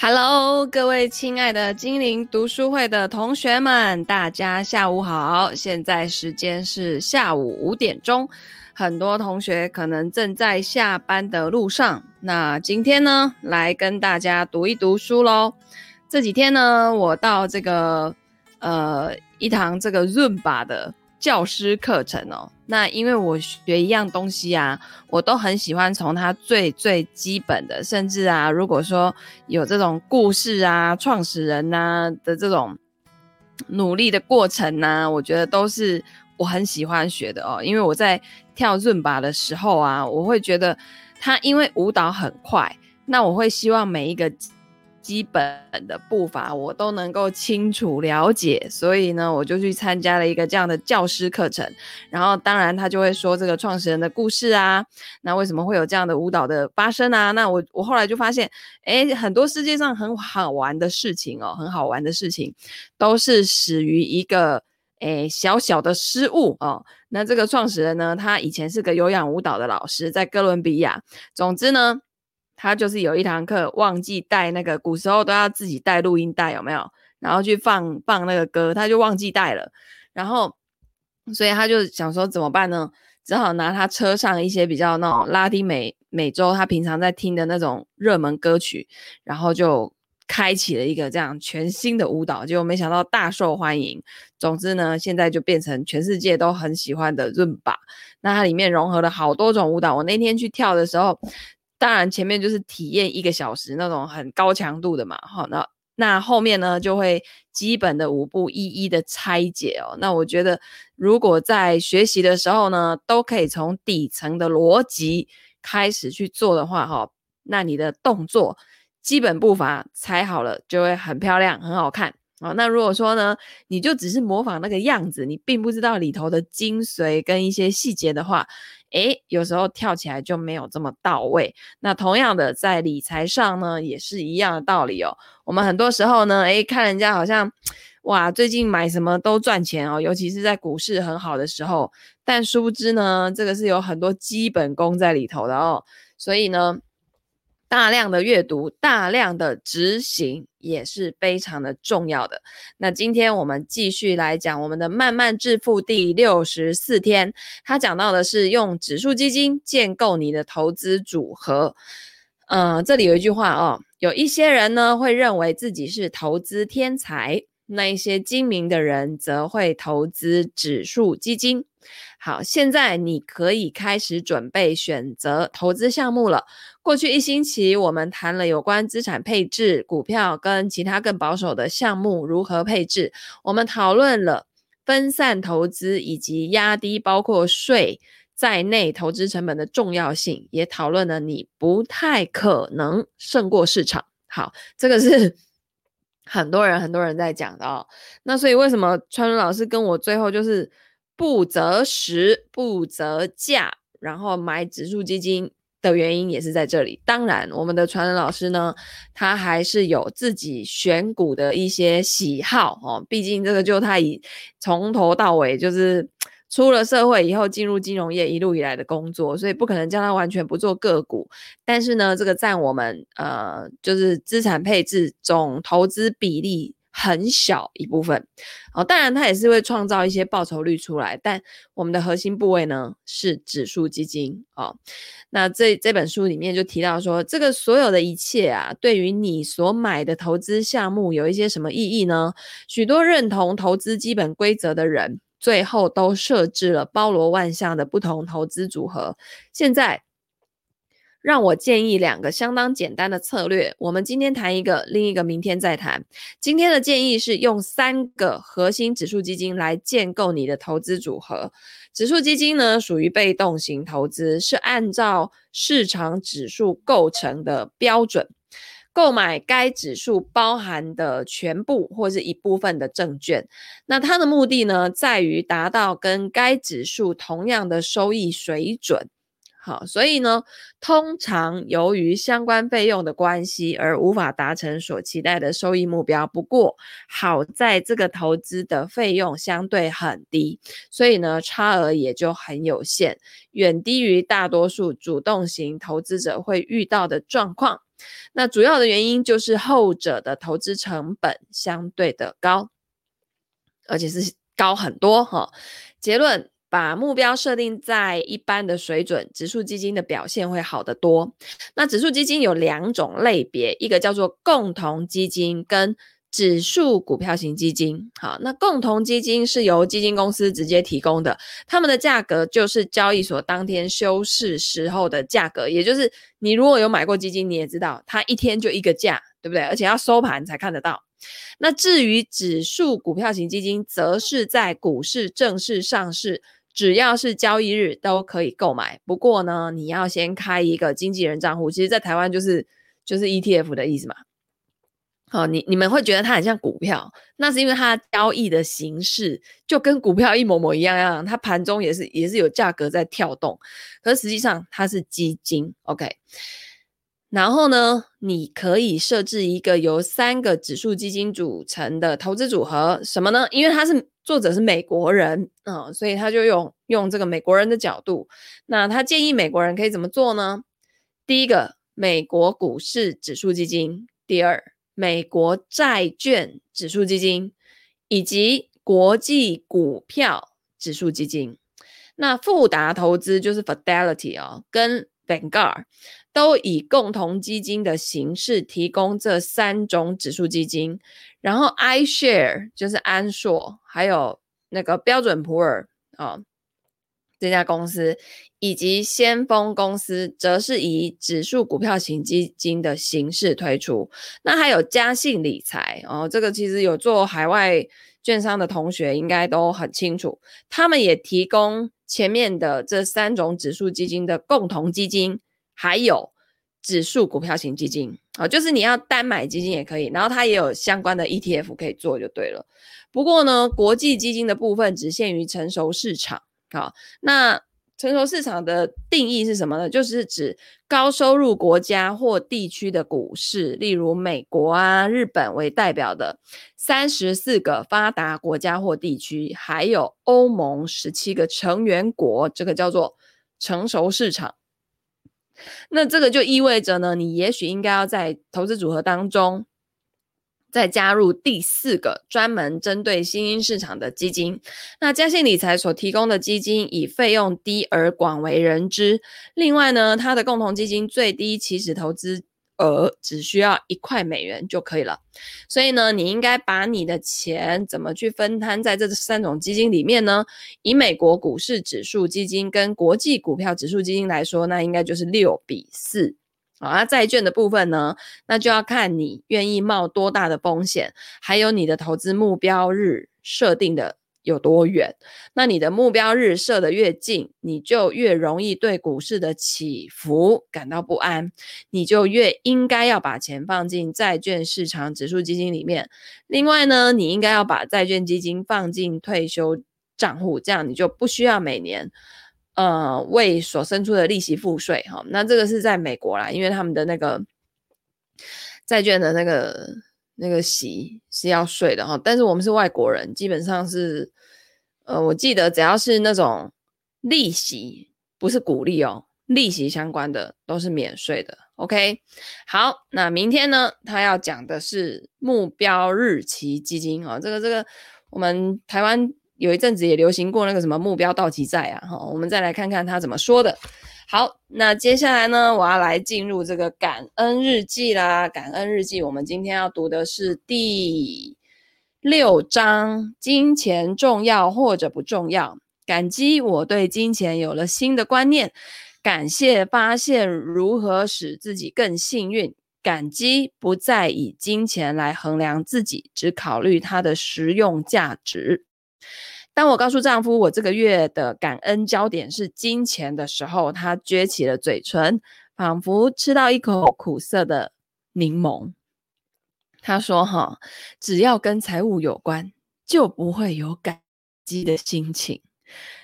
Hello，各位亲爱的精灵读书会的同学们，大家下午好。现在时间是下午五点钟，很多同学可能正在下班的路上。那今天呢，来跟大家读一读书喽。这几天呢，我到这个呃一堂这个润吧的。教师课程哦，那因为我学一样东西啊，我都很喜欢从它最最基本的，甚至啊，如果说有这种故事啊、创始人、啊、的这种努力的过程呐、啊，我觉得都是我很喜欢学的哦。因为我在跳润吧的时候啊，我会觉得它因为舞蹈很快，那我会希望每一个。基本的步伐我都能够清楚了解，所以呢，我就去参加了一个这样的教师课程。然后，当然他就会说这个创始人的故事啊，那为什么会有这样的舞蹈的发生啊？那我我后来就发现，诶，很多世界上很好玩的事情哦，很好玩的事情，都是始于一个诶小小的失误哦。那这个创始人呢，他以前是个有氧舞蹈的老师，在哥伦比亚。总之呢。他就是有一堂课忘记带那个，古时候都要自己带录音带，有没有？然后去放放那个歌，他就忘记带了。然后，所以他就想说怎么办呢？只好拿他车上一些比较那种拉丁美美洲他平常在听的那种热门歌曲，然后就开启了一个这样全新的舞蹈，结果没想到大受欢迎。总之呢，现在就变成全世界都很喜欢的润吧。那它里面融合了好多种舞蹈。我那天去跳的时候。当然，前面就是体验一个小时那种很高强度的嘛，哈，那那后面呢就会基本的舞步一一的拆解哦。那我觉得，如果在学习的时候呢，都可以从底层的逻辑开始去做的话，哈，那你的动作基本步伐踩好了，就会很漂亮，很好看。哦，那如果说呢，你就只是模仿那个样子，你并不知道里头的精髓跟一些细节的话，诶，有时候跳起来就没有这么到位。那同样的，在理财上呢，也是一样的道理哦。我们很多时候呢，诶，看人家好像，哇，最近买什么都赚钱哦，尤其是在股市很好的时候，但殊不知呢，这个是有很多基本功在里头的哦。所以呢，大量的阅读，大量的执行也是非常的重要的。那今天我们继续来讲我们的慢慢致富第六十四天，它讲到的是用指数基金建构你的投资组合。嗯、这里有一句话哦，有一些人呢会认为自己是投资天才，那一些精明的人则会投资指数基金。好，现在你可以开始准备选择投资项目了。过去一星期，我们谈了有关资产配置、股票跟其他更保守的项目如何配置。我们讨论了分散投资以及压低包括税在内投资成本的重要性，也讨论了你不太可能胜过市场。好，这个是很多人很多人在讲的哦。那所以为什么川伦老师跟我最后就是？不择时，不择价，然后买指数基金的原因也是在这里。当然，我们的川人老师呢，他还是有自己选股的一些喜好哦。毕竟这个就他以从头到尾就是出了社会以后进入金融业一路以来的工作，所以不可能叫他完全不做个股。但是呢，这个占我们呃就是资产配置总投资比例。很小一部分，哦，当然它也是会创造一些报酬率出来，但我们的核心部位呢是指数基金哦。那这这本书里面就提到说，这个所有的一切啊，对于你所买的投资项目有一些什么意义呢？许多认同投资基本规则的人，最后都设置了包罗万象的不同投资组合。现在。让我建议两个相当简单的策略。我们今天谈一个，另一个明天再谈。今天的建议是用三个核心指数基金来建构你的投资组合。指数基金呢，属于被动型投资，是按照市场指数构成的标准，购买该指数包含的全部或是一部分的证券。那它的目的呢，在于达到跟该指数同样的收益水准。好，所以呢，通常由于相关费用的关系而无法达成所期待的收益目标。不过，好在这个投资的费用相对很低，所以呢，差额也就很有限，远低于大多数主动型投资者会遇到的状况。那主要的原因就是后者的投资成本相对的高，而且是高很多哈。结论。把目标设定在一般的水准，指数基金的表现会好得多。那指数基金有两种类别，一个叫做共同基金跟指数股票型基金。好，那共同基金是由基金公司直接提供的，他们的价格就是交易所当天休市时候的价格，也就是你如果有买过基金，你也知道它一天就一个价，对不对？而且要收盘才看得到。那至于指数股票型基金，则是在股市正式上市。只要是交易日都可以购买，不过呢，你要先开一个经纪人账户。其实，在台湾就是就是 ETF 的意思嘛。好，你你们会觉得它很像股票，那是因为它交易的形式就跟股票一模模一样样，它盘中也是也是有价格在跳动，可实际上它是基金。OK。然后呢，你可以设置一个由三个指数基金组成的投资组合，什么呢？因为他是作者是美国人啊、哦，所以他就用用这个美国人的角度。那他建议美国人可以怎么做呢？第一个，美国股市指数基金；第二，美国债券指数基金，以及国际股票指数基金。那富达投资就是 Fidelity 哦，跟 Vanguard。都以共同基金的形式提供这三种指数基金，然后 iShare 就是安硕，还有那个标准普尔啊、这家公司，以及先锋公司，则是以指数股票型基金的形式推出。那还有嘉信理财哦，这个其实有做海外券商的同学应该都很清楚，他们也提供前面的这三种指数基金的共同基金。还有指数股票型基金啊，就是你要单买基金也可以，然后它也有相关的 ETF 可以做就对了。不过呢，国际基金的部分只限于成熟市场。好，那成熟市场的定义是什么呢？就是指高收入国家或地区的股市，例如美国啊、日本为代表的三十四个发达国家或地区，还有欧盟十七个成员国，这个叫做成熟市场。那这个就意味着呢，你也许应该要在投资组合当中再加入第四个专门针对新兴市场的基金。那嘉信理财所提供的基金以费用低而广为人知。另外呢，它的共同基金最低起始投资。额只需要一块美元就可以了，所以呢，你应该把你的钱怎么去分摊在这三种基金里面呢？以美国股市指数基金跟国际股票指数基金来说，那应该就是六比四。好，那债券的部分呢，那就要看你愿意冒多大的风险，还有你的投资目标日设定的。有多远？那你的目标日设得越近，你就越容易对股市的起伏感到不安，你就越应该要把钱放进债券市场指数基金里面。另外呢，你应该要把债券基金放进退休账户，这样你就不需要每年呃为所生出的利息付税哈。那这个是在美国啦，因为他们的那个债券的那个那个息是要税的哈。但是我们是外国人，基本上是。呃，我记得只要是那种利息，不是股利哦，利息相关的都是免税的。OK，好，那明天呢，他要讲的是目标日期基金哈、哦，这个这个我们台湾有一阵子也流行过那个什么目标到期债啊，哈、我们再来看看他怎么说的。好，那接下来呢，我要来进入这个感恩日记啦，感恩日记，我们今天要读的是第。六章，金钱重要或者不重要？感激我对金钱有了新的观念，感谢发现如何使自己更幸运，感激不再以金钱来衡量自己，只考虑它的实用价值。当我告诉丈夫我这个月的感恩焦点是金钱的时候，他撅起了嘴唇，仿佛吃到一口苦涩的柠檬。他说：“哈，只要跟财务有关，就不会有感激的心情。”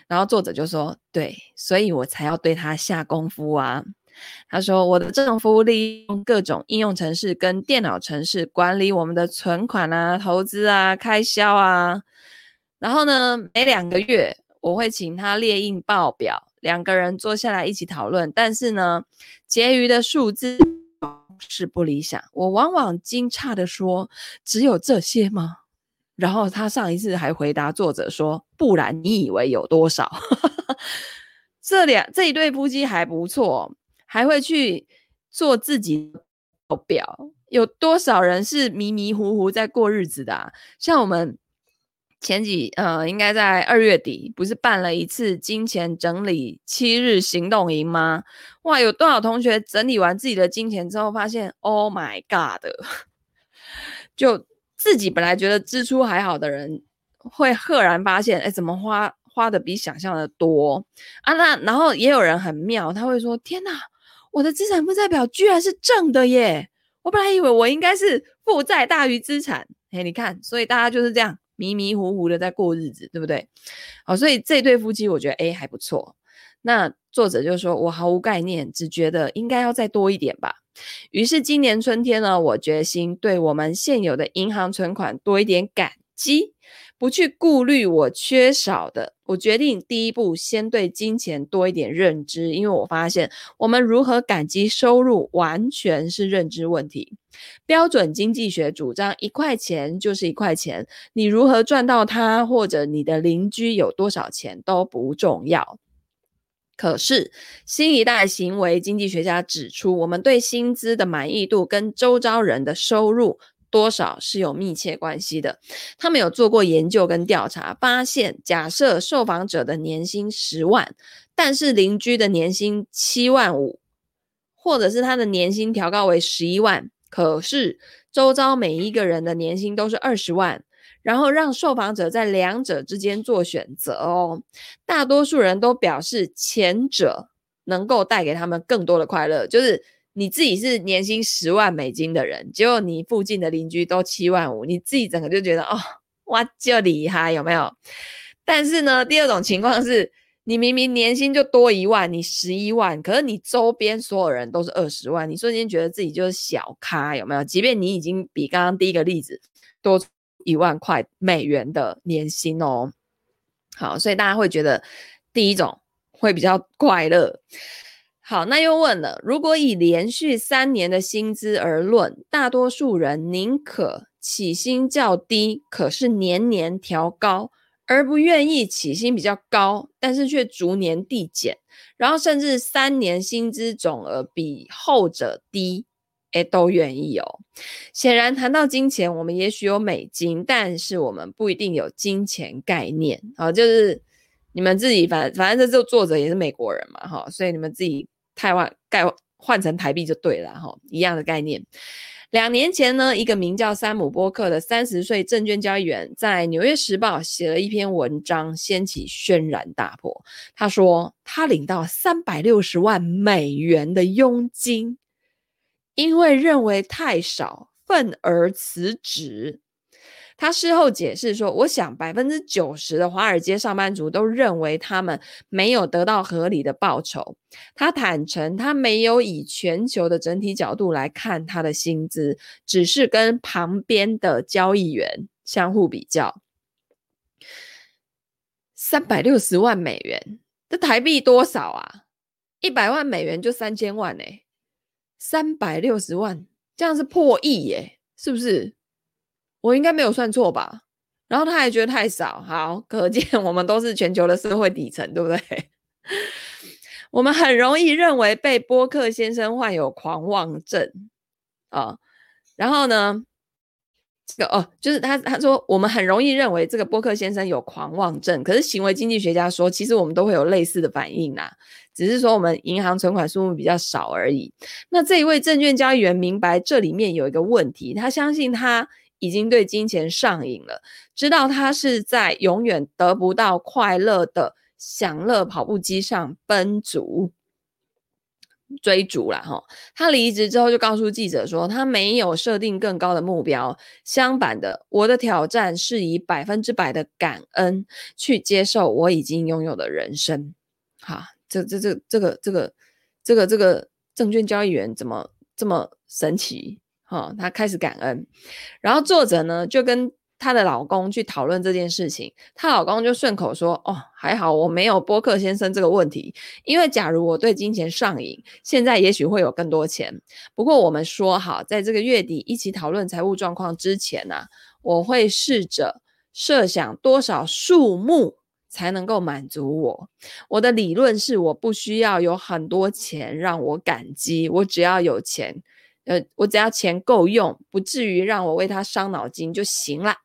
然后作者就说：“对，所以我才要对他下功夫啊。”他说：“我的丈夫利用各种应用程式跟电脑程式管理我们的存款啊、投资啊、开销啊。然后呢，每两个月我会请他列印报表，两个人坐下来一起讨论。但是呢，结余的数字。”是不理想。我往往惊诧地说：“只有这些吗？”然后他上一次还回答作者说：“不然你以为有多少？” 这两这一对夫妻还不错，还会去做自己的表。有多少人是迷迷糊糊在过日子的？像我们前几呃，应该在二月底，不是办了一次金钱整理七日行动营吗？哇，有多少同学整理完自己的金钱之后，发现 Oh my God，就。自己本来觉得支出还好的人，会赫然发现，哎，怎么花花的比想象的多啊？那然后也有人很妙，他会说：“天哪，我的资产负债表居然是正的耶！我本来以为我应该是负债大于资产。”哎，你看，所以大家就是这样迷迷糊糊的在过日子，对不对？好，所以这对夫妻我觉得哎还不错。那作者就说：“我毫无概念，只觉得应该要再多一点吧。”于是今年春天呢，我决心对我们现有的银行存款多一点感激，不去顾虑我缺少的。我决定第一步先对金钱多一点认知，因为我发现我们如何感激收入完全是认知问题。标准经济学主张一块钱就是一块钱，你如何赚到它，或者你的邻居有多少钱都不重要。可是，新一代行为经济学家指出，我们对薪资的满意度跟周遭人的收入多少是有密切关系的。他们有做过研究跟调查，发现，假设受访者的年薪十万，但是邻居的年薪七万五，或者是他的年薪调高为十一万，可是周遭每一个人的年薪都是二十万。然后让受访者在两者之间做选择哦，大多数人都表示前者能够带给他们更多的快乐。就是你自己是年薪十万美金的人，结果你附近的邻居都七万五，你自己整个就觉得哦，哇，就厉害，有没有？但是呢，第二种情况是你明明年薪就多一万，你十一万，可是你周边所有人都是二十万，你瞬间觉得自己就是小咖，有没有？即便你已经比刚刚第一个例子多。一万块美元的年薪哦，好，所以大家会觉得第一种会比较快乐。好，那又问了，如果以连续三年的薪资而论，大多数人宁可起薪较低，可是年年调高，而不愿意起薪比较高，但是却逐年递减，然后甚至三年薪资总额比后者低。诶，都愿意哦。显然，谈到金钱，我们也许有美金，但是我们不一定有金钱概念啊。就是你们自己，反反正这个作者也是美国人嘛，哈，所以你们自己台湾盖换成台币就对了，哈，一样的概念。两年前呢，一个名叫山姆波克的三十岁证券交易员，在《纽约时报》写了一篇文章，掀起轩然大波。他说，他领到三百六十万美元的佣金。因为认为太少，愤而辞职。他事后解释说：“我想百分之九十的华尔街上班族都认为他们没有得到合理的报酬。”他坦诚，他没有以全球的整体角度来看他的薪资，只是跟旁边的交易员相互比较。三百六十万美元，这台币多少啊？一百万美元就三千万呢、三百六十万，这样是破亿耶，是不是？我应该没有算错吧？然后他还觉得太少，好，可见我们都是全球的社会底层，对不对？我们很容易认为被波克先生患有狂妄症啊，然后呢？这个哦，就是他他说我们很容易认为这个波克先生有狂妄症，可是行为经济学家说，其实我们都会有类似的反应呐，只是说我们银行存款数目比较少而已。那这一位证券交易员明白这里面有一个问题，他相信他已经对金钱上瘾了，知道他是在永远得不到快乐的享乐跑步机上奔逐。追逐了哈，他离职之后就告诉记者说，他没有设定更高的目标。相反的，我的挑战是以百分之百的感恩去接受我已经拥有的人生。哈，这这这这个这个这个这个证券交易员怎么这么神奇？哈，他开始感恩，然后作者呢就跟她的老公去讨论这件事情，她老公就顺口说：“哦，还好我没有波克先生这个问题，因为假如我对金钱上瘾，现在也许会有更多钱。不过我们说好，在这个月底一起讨论财务状况之前呢、我会试着设想多少数目才能够满足我。我的理论是，我不需要有很多钱让我感激，我只要有钱。”呃，我只要钱够用，不至于让我为他伤脑筋就行了。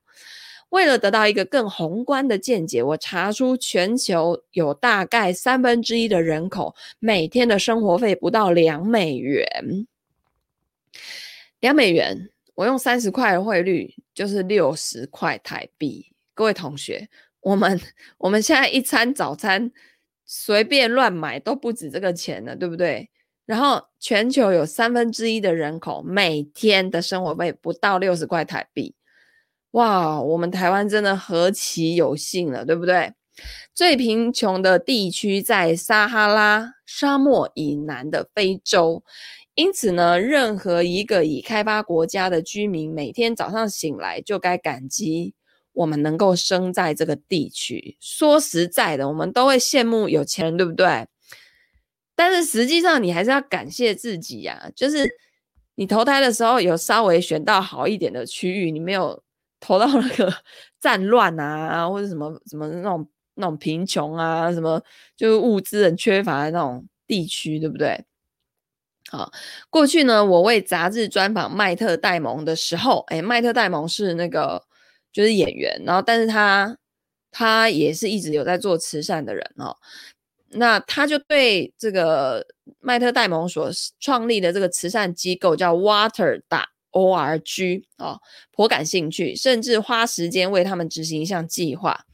为了得到一个更宏观的见解，我查出全球有大概三分之一的人口每天的生活费不到两美元。两美元，我用三十块的汇率就是六十块台币。各位同学，我们我们现在一餐早餐随便乱买都不止这个钱了，对不对？然后，全球有三分之一的人口每天的生活费不到六十块台币，哇！我们台湾真的何其有幸了，对不对？最贫穷的地区在撒哈拉沙漠以南的非洲，因此呢，任何一个已开发国家的居民每天早上醒来就该感激我们能够生在这个地区。说实在的，我们都会羡慕有钱人，对不对？但是实际上，你还是要感谢自己呀、就是你投胎的时候有稍微选到好一点的区域，你没有投到那个 战乱啊，或者什么什么那种那种贫穷啊，什么就是物资很缺乏的那种地区，对不对？好，过去呢，我为杂志专访麦特戴蒙的时候，哎，麦特戴蒙是那个就是演员，然后但是他他也是一直有在做慈善的人哦。那他就对这个麦特戴蒙所创立的这个慈善机构叫 Water 打 org 哦，颇感兴趣，甚至花时间为他们执行一项计划。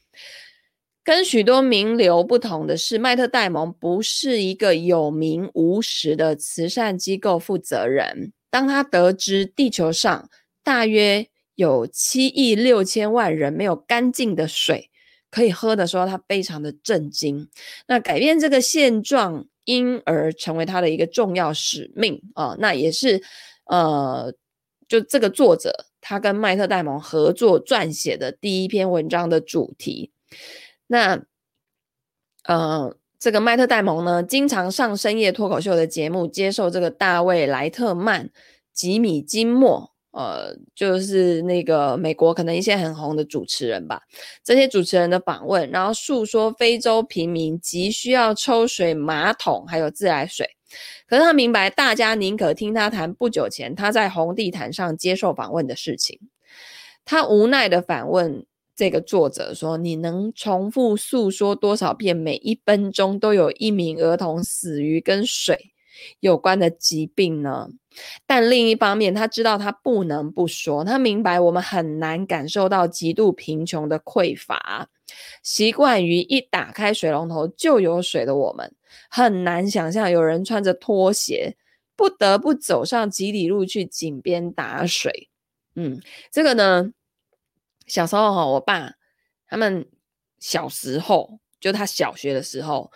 跟许多名流不同的是，麦特戴蒙不是一个有名无实的慈善机构负责人。当他得知地球上大约有七亿六千万人没有干净的水，可以喝的时候，他非常的震惊。那改变这个现状，因而成为他的一个重要使命啊、哦。那也是呃，就这个作者他跟麦特戴蒙合作撰写的第一篇文章的主题。那呃，这个麦特戴蒙呢，经常上深夜脱口秀的节目，接受这个大卫莱特曼、吉米金默。呃，就是那个美国可能一些很红的主持人吧，这些主持人的访问，然后诉说非洲平民急需要抽水马桶还有自来水，可是他明白大家宁可听他谈不久前他在红地毯上接受访问的事情。他无奈地反问这个作者说：“你能重复诉说多少遍，每一分钟都有一名儿童死于跟水有关的疾病呢？”但另一方面，他知道他不能不说。他明白我们很难感受到极度贫穷的匮乏，习惯于一打开水龙头就有水的我们，很难想象有人穿着拖鞋不得不走上几里路去井边打水。嗯，这个呢，小时候哈，我爸他们小时候，就他小学的时候，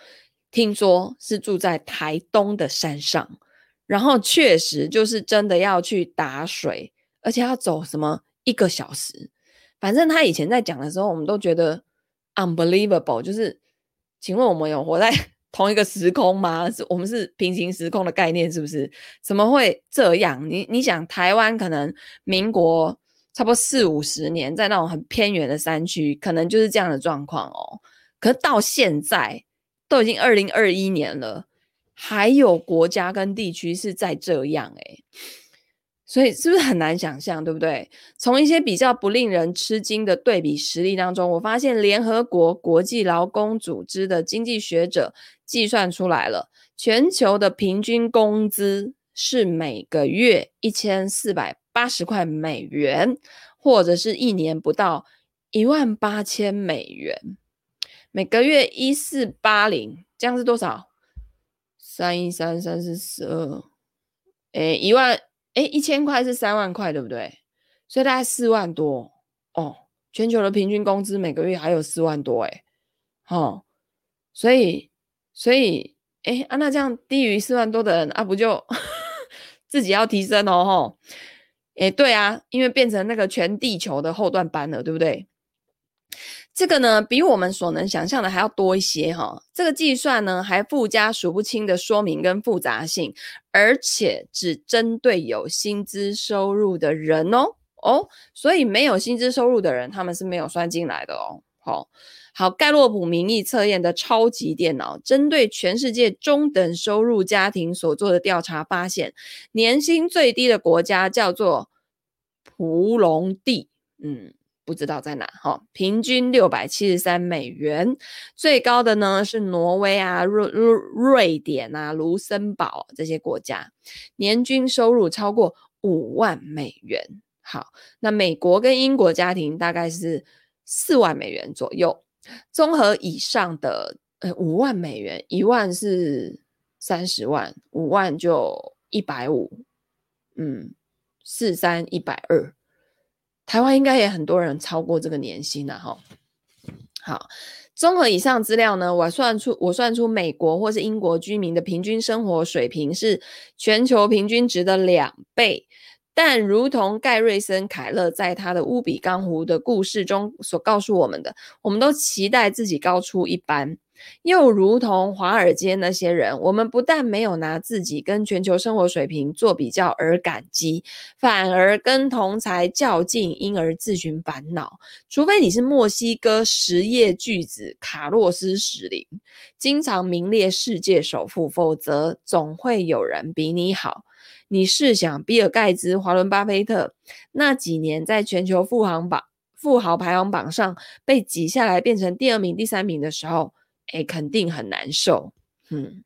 听说是住在台东的山上。然后确实就是真的要去打水，而且要走什么一个小时。反正他以前在讲的时候，我们都觉得 unbelievable。就是，请问我们有活在 同一个时空吗？是我们是平行时空的概念，是不是？怎么会这样？你你想，台湾可能民国差不多四五十年，在那种很偏远的山区，可能就是这样的状况哦。可是到现在都已经二零二一年了。还有国家跟地区是在这样诶，所以是不是很难想象，对不对？从一些比较不令人吃惊的对比实例当中，我发现联合国国际劳工组织的经济学者计算出来了，全球的平均工资是每个月一千四百八十块美元，或者是一年不到一万八千美元，每个月一四八零，这样是多少？三一三三四十二，诶，一万，诶，一千块是三万块，对不对？所以大概四万多哦。全球的平均工资每个月还有四万多，诶，哦，所以，所以，诶，啊，那这样低于四万多的人啊，不就 自己要提升哦，吼。诶，对啊，因为变成那个全地球的后段班了，对不对？这个呢，比我们所能想象的还要多一些哈。这个计算呢，还附加数不清的说明跟复杂性，而且只针对有薪资收入的人哦哦，所以没有薪资收入的人，他们是没有算进来的哦。好，好，盖洛普民意测验的超级电脑，针对全世界中等收入家庭所做的调查发现，年薪最低的国家叫做蒲隆地，嗯。不知道在哪哈，平均六百七十三美元，最高的呢是挪威啊、瑞瑞瑞典啊、卢森堡这些国家，年均收入超过五万美元。好，那美国跟英国家庭大概是四万美元左右，综合以上的呃五万美元，一万是三十万，五万就一百五，嗯，四三一百二。台湾应该也很多人超过这个年薪了哈。好，综合以上资料呢，我算出我算出美国或是英国居民的平均生活水平是全球平均值的两倍。但如同盖瑞森凯勒在他的乌比冈湖的故事中所告诉我们的，我们都期待自己高出一般。又如同华尔街那些人，我们不但没有拿自己跟全球生活水平做比较而感激，反而跟同才较劲，因而自寻烦恼。除非你是墨西哥实业巨子卡洛斯·史林，经常名列世界首富，否则总会有人比你好。你试想，比尔·盖茨、华伦·巴菲特那几年在全球富豪榜、富豪排行榜上被挤下来，变成第二名、第三名的时候。哎，肯定很难受。嗯，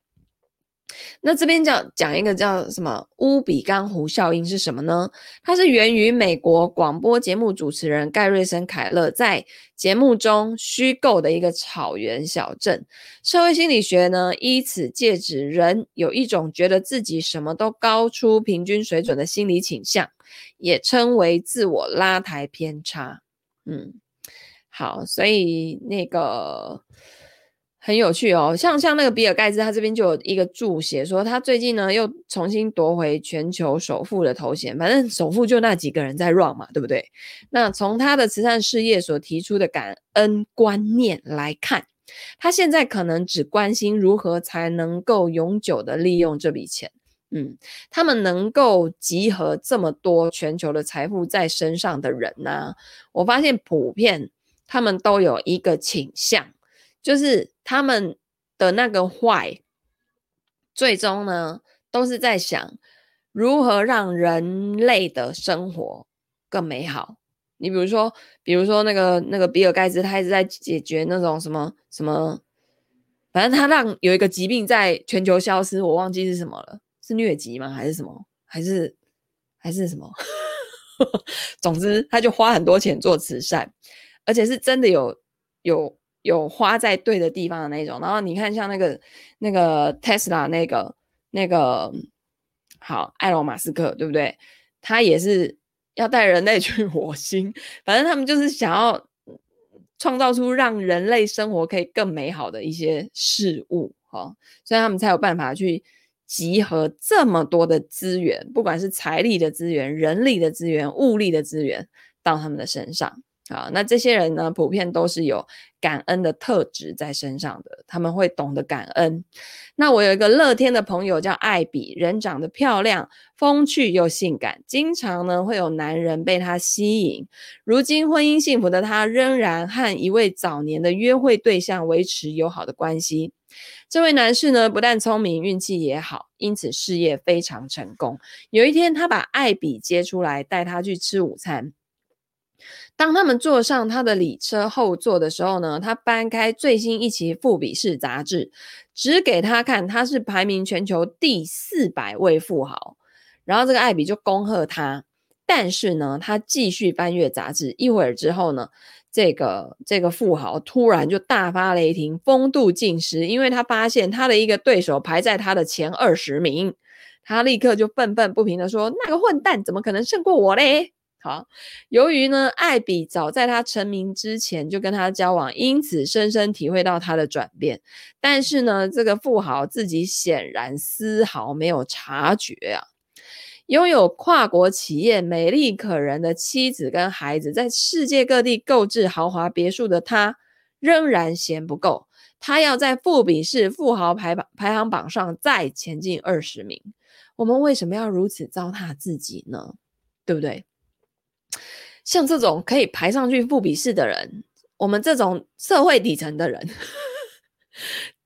那这边讲讲一个叫什么乌比冈湖效应是什么呢？它是源于美国广播节目主持人盖瑞森凯勒在节目中虚构的一个草原小镇。社会心理学呢，依此借指人有一种觉得自己什么都高出平均水准的心理倾向，也称为自我拉抬偏差。嗯，好，所以那个。很有趣哦，像像那个比尔盖茨，他这边就有一个注写说，他最近呢又重新夺回全球首富的头衔。反正首富就那几个人在 run 嘛，对不对？那从他的慈善事业所提出的感恩观念来看，他现在可能只关心如何才能够永久的利用这笔钱。嗯，他们能够集合这么多全球的财富在身上的人呢、我发现普遍他们都有一个倾向。就是他们的那个坏，最终呢，都是在想如何让人类的生活更美好。你比如说，比如说那个那个比尔盖茨，他一直在解决那种什么什么，反正他让有一个疾病在全球消失，我忘记是什么了，是疟疾吗？还是什么？还是还是什么？总之，他就花很多钱做慈善，而且是真的有有。有花在对的地方的那种，然后你看像那个那个 Tesla 那个那个好，埃隆马斯克对不对？他也是要带人类 去火星，反正他们就是想要创造出让人类生活可以更美好的一些事物，哈，所以他们才有办法去集合这么多的资源，不管是财力的资源、人力的资源、物力的资源到他们的身上。啊，那这些人呢，普遍都是有感恩的特质在身上的，他们会懂得感恩。那我有一个乐天的朋友叫艾比，人长得漂亮，风趣又性感，经常呢会有男人被她吸引。如今婚姻幸福的她，仍然和一位早年的约会对象维持友好的关系。这位男士呢，不但聪明，运气也好，因此事业非常成功。有一天，他把艾比接出来，带她去吃午餐。当他们坐上他的礼车后座的时候呢，他搬开最新一期《富比士》杂志，指给他看，他是排名全球第四百位富豪。然后这个艾比就恭贺他，但是呢，他继续翻阅杂志。一会儿之后呢，这个这个富豪突然就大发雷霆，风度尽失，因为他发现他的一个对手排在他的前二十名，他立刻就愤愤不平地说：“那个混蛋怎么可能胜过我嘞？”好，由于呢，艾比早在他成名之前就跟他交往，因此深深体会到他的转变。但是呢，这个富豪自己显然丝毫没有察觉啊。拥有跨国企业、美丽可人的妻子跟孩子，在世界各地购置豪华别墅的他，仍然嫌不够。他要在富比士富豪排榜排行榜上再前进二十名。我们为什么要如此糟蹋自己呢？对不对？像这种可以排上去富比士的人，我们这种社会底层的人。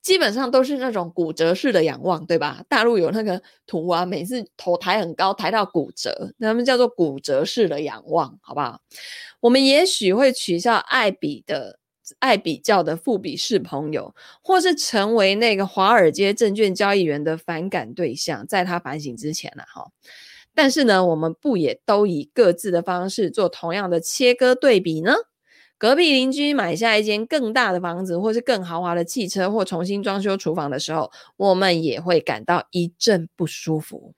基本上都是那种骨折式的仰望，对吧？大陆有那个图啊，每次头抬很高，抬到骨折，他们叫做骨折式的仰望，好不好？我们也许会取笑爱比的、爱比较的富比士朋友，或是成为那个华尔街证券交易员的反感对象，在他反省之前呢，哈。但是呢，我们不也都以各自的方式做同样的切割对比呢？隔壁邻居买下一间更大的房子，或是更豪华的汽车，或重新装修厨房的时候，我们也会感到一阵不舒服。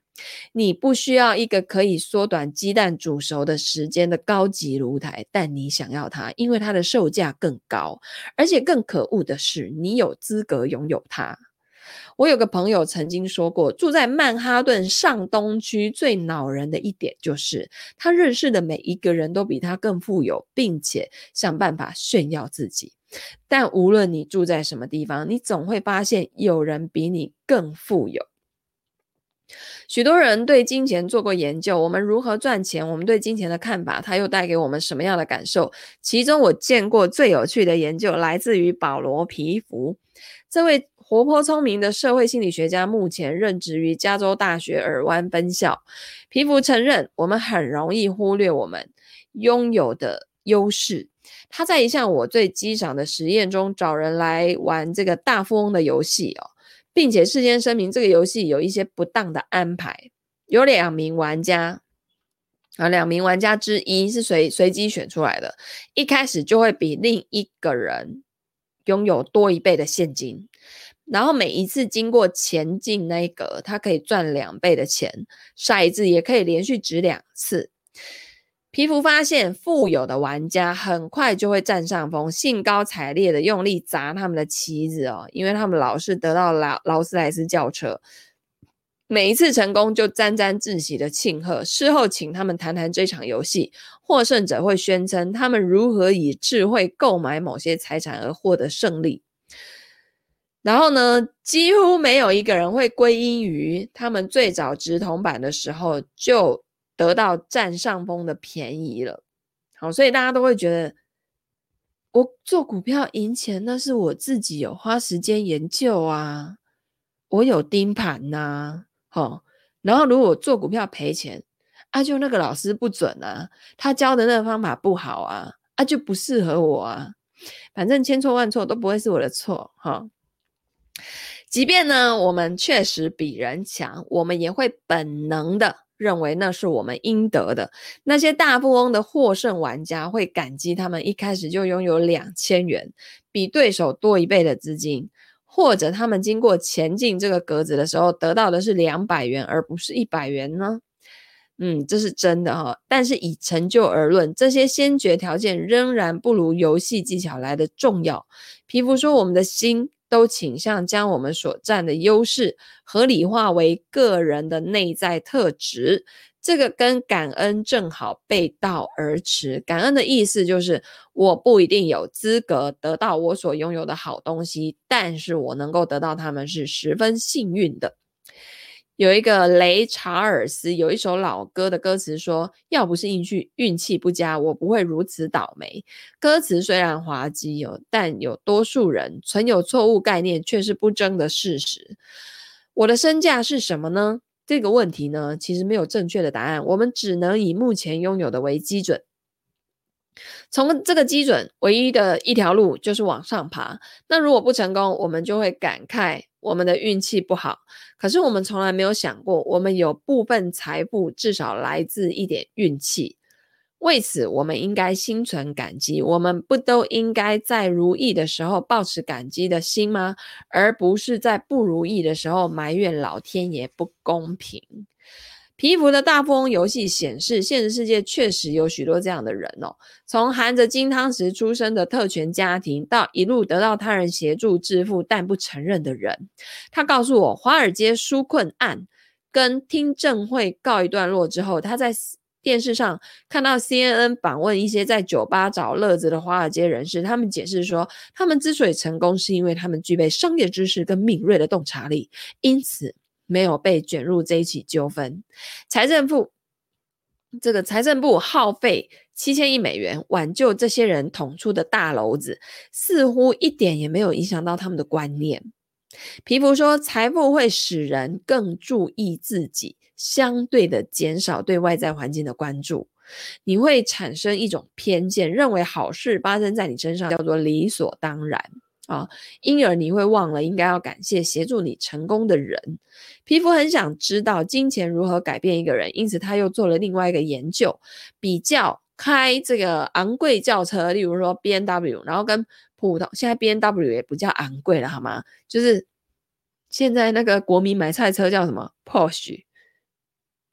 你不需要一个可以缩短鸡蛋煮熟的时间的高级炉台，但你想要它，因为它的售价更高，而且更可恶的是，你有资格拥有它。我有个朋友曾经说过，住在曼哈顿上东区最恼人的一点就是，他认识的每一个人都比他更富有，并且想办法炫耀自己。但无论你住在什么地方，你总会发现有人比你更富有。许多人对金钱做过研究，我们如何赚钱？我们对金钱的看法，它又带给我们什么样的感受？其中我见过最有趣的研究来自于保罗·皮弗，这位。活泼聪明的社会心理学家，目前任职于加州大学尔湾分校。皮弗承认，我们很容易忽略我们拥有的优势。他在一项我最欣赏的实验中，找人来玩这个大富翁的游戏哦，并且事先声明这个游戏有一些不当的安排。有两名玩家啊，两名玩家之一是随随机选出来的，一开始就会比另一个人拥有多一倍的现金。然后每一次经过前进那一格，他可以赚两倍的钱。骰子也可以连续掷两次。皮弗发现，富有的玩家很快就会占上风，兴高采烈的用力砸他们的棋子哦，因为他们老是得到劳劳斯莱斯轿车。每一次成功就沾沾自喜的庆贺，事后请他们谈谈这场游戏。获胜者会宣称他们如何以智慧购买某些财产而获得胜利。然后呢，几乎没有一个人会归因于他们最早掷铜板的时候就得到占上风的便宜了。好，所以大家都会觉得，我做股票赢钱，那是我自己有花时间研究啊，我有盯盘呐。好，然后如果做股票赔钱，啊，就那个老师不准啊，他教的那个方法不好啊，啊，就不适合我啊，反正千错万错都不会是我的错，哈。即便呢，我们确实比人强，我们也会本能的认为那是我们应得的。那些大富翁的获胜玩家会感激他们一开始就拥有两千元，比对手多一倍的资金，或者他们经过前进这个格子的时候得到的是两百元而不是一百元呢？嗯，这是真的哈。但是以成就而论，这些先决条件仍然不如游戏技巧来的重要。皮弗说，我们的心。都倾向将我们所占的优势合理化为个人的内在特质，这个跟感恩正好背道而驰。感恩的意思就是，我不一定有资格得到我所拥有的好东西，但是我能够得到他们是十分幸运的。有一个雷查尔斯有一首老歌的歌词说：“要不是运气运气不佳，我不会如此倒霉。”歌词虽然滑稽有，但有多数人存有错误概念却是不争的事实。我的身价是什么呢？这个问题呢，其实没有正确的答案，我们只能以目前拥有的为基准。从这个基准，唯一的一条路就是往上爬。那如果不成功，我们就会感慨。我们的运气不好，可是我们从来没有想过，我们有部分财富至少来自一点运气。为此，我们应该心存感激。我们不都应该在如意的时候抱持感激的心吗？而不是在不如意的时候埋怨老天爷不公平。皮肤的大富翁游戏显示，现实世界确实有许多这样的人哦。从含着金汤匙出生的特权家庭，到一路得到他人协助致富但不承认的人。他告诉我，华尔街纾困案跟听证会告一段落之后，他在电视上看到 CNN 访问一些在酒吧找乐子的华尔街人士，他们解释说，他们之所以成功，是因为他们具备商业知识跟敏锐的洞察力，因此没有被卷入这一起纠纷。财政部这个财政部耗费七千亿美元挽救这些人捅出的大篓子，似乎一点也没有影响到他们的观念。皮福说，财富会使人更注意自己。相对的减少对外在环境的关注，你会产生一种偏见，认为好事发生在你身上叫做理所当然啊，因而你会忘了应该要感谢协助你成功的人。皮肤很想知道金钱如何改变一个人，因此他又做了另外一个研究，比较开这个昂贵轿车，例如说 B N W，然后跟普通现在 B N W 也不叫昂贵了好吗？就是现在那个国民买菜车叫什么 Porsche。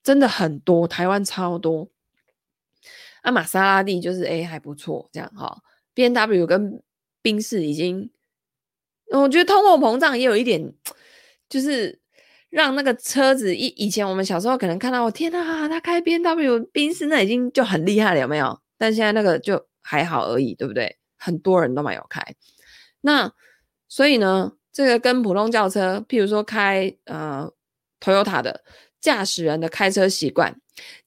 真的很多，台湾超多。啊，玛莎拉蒂就是哎还不错，这样哈。B N W 跟宾士已经，我觉得通货膨胀也有一点，就是让那个车子以以前我们小时候可能看到，我天啊，他开 BMW 宾士那已经就很厉害了，有没有？但现在那个就还好而已，对不对？很多人都没有开。那所以呢，这个跟普通轿车，譬如说开呃 Toyota 的。驾驶人的开车习惯，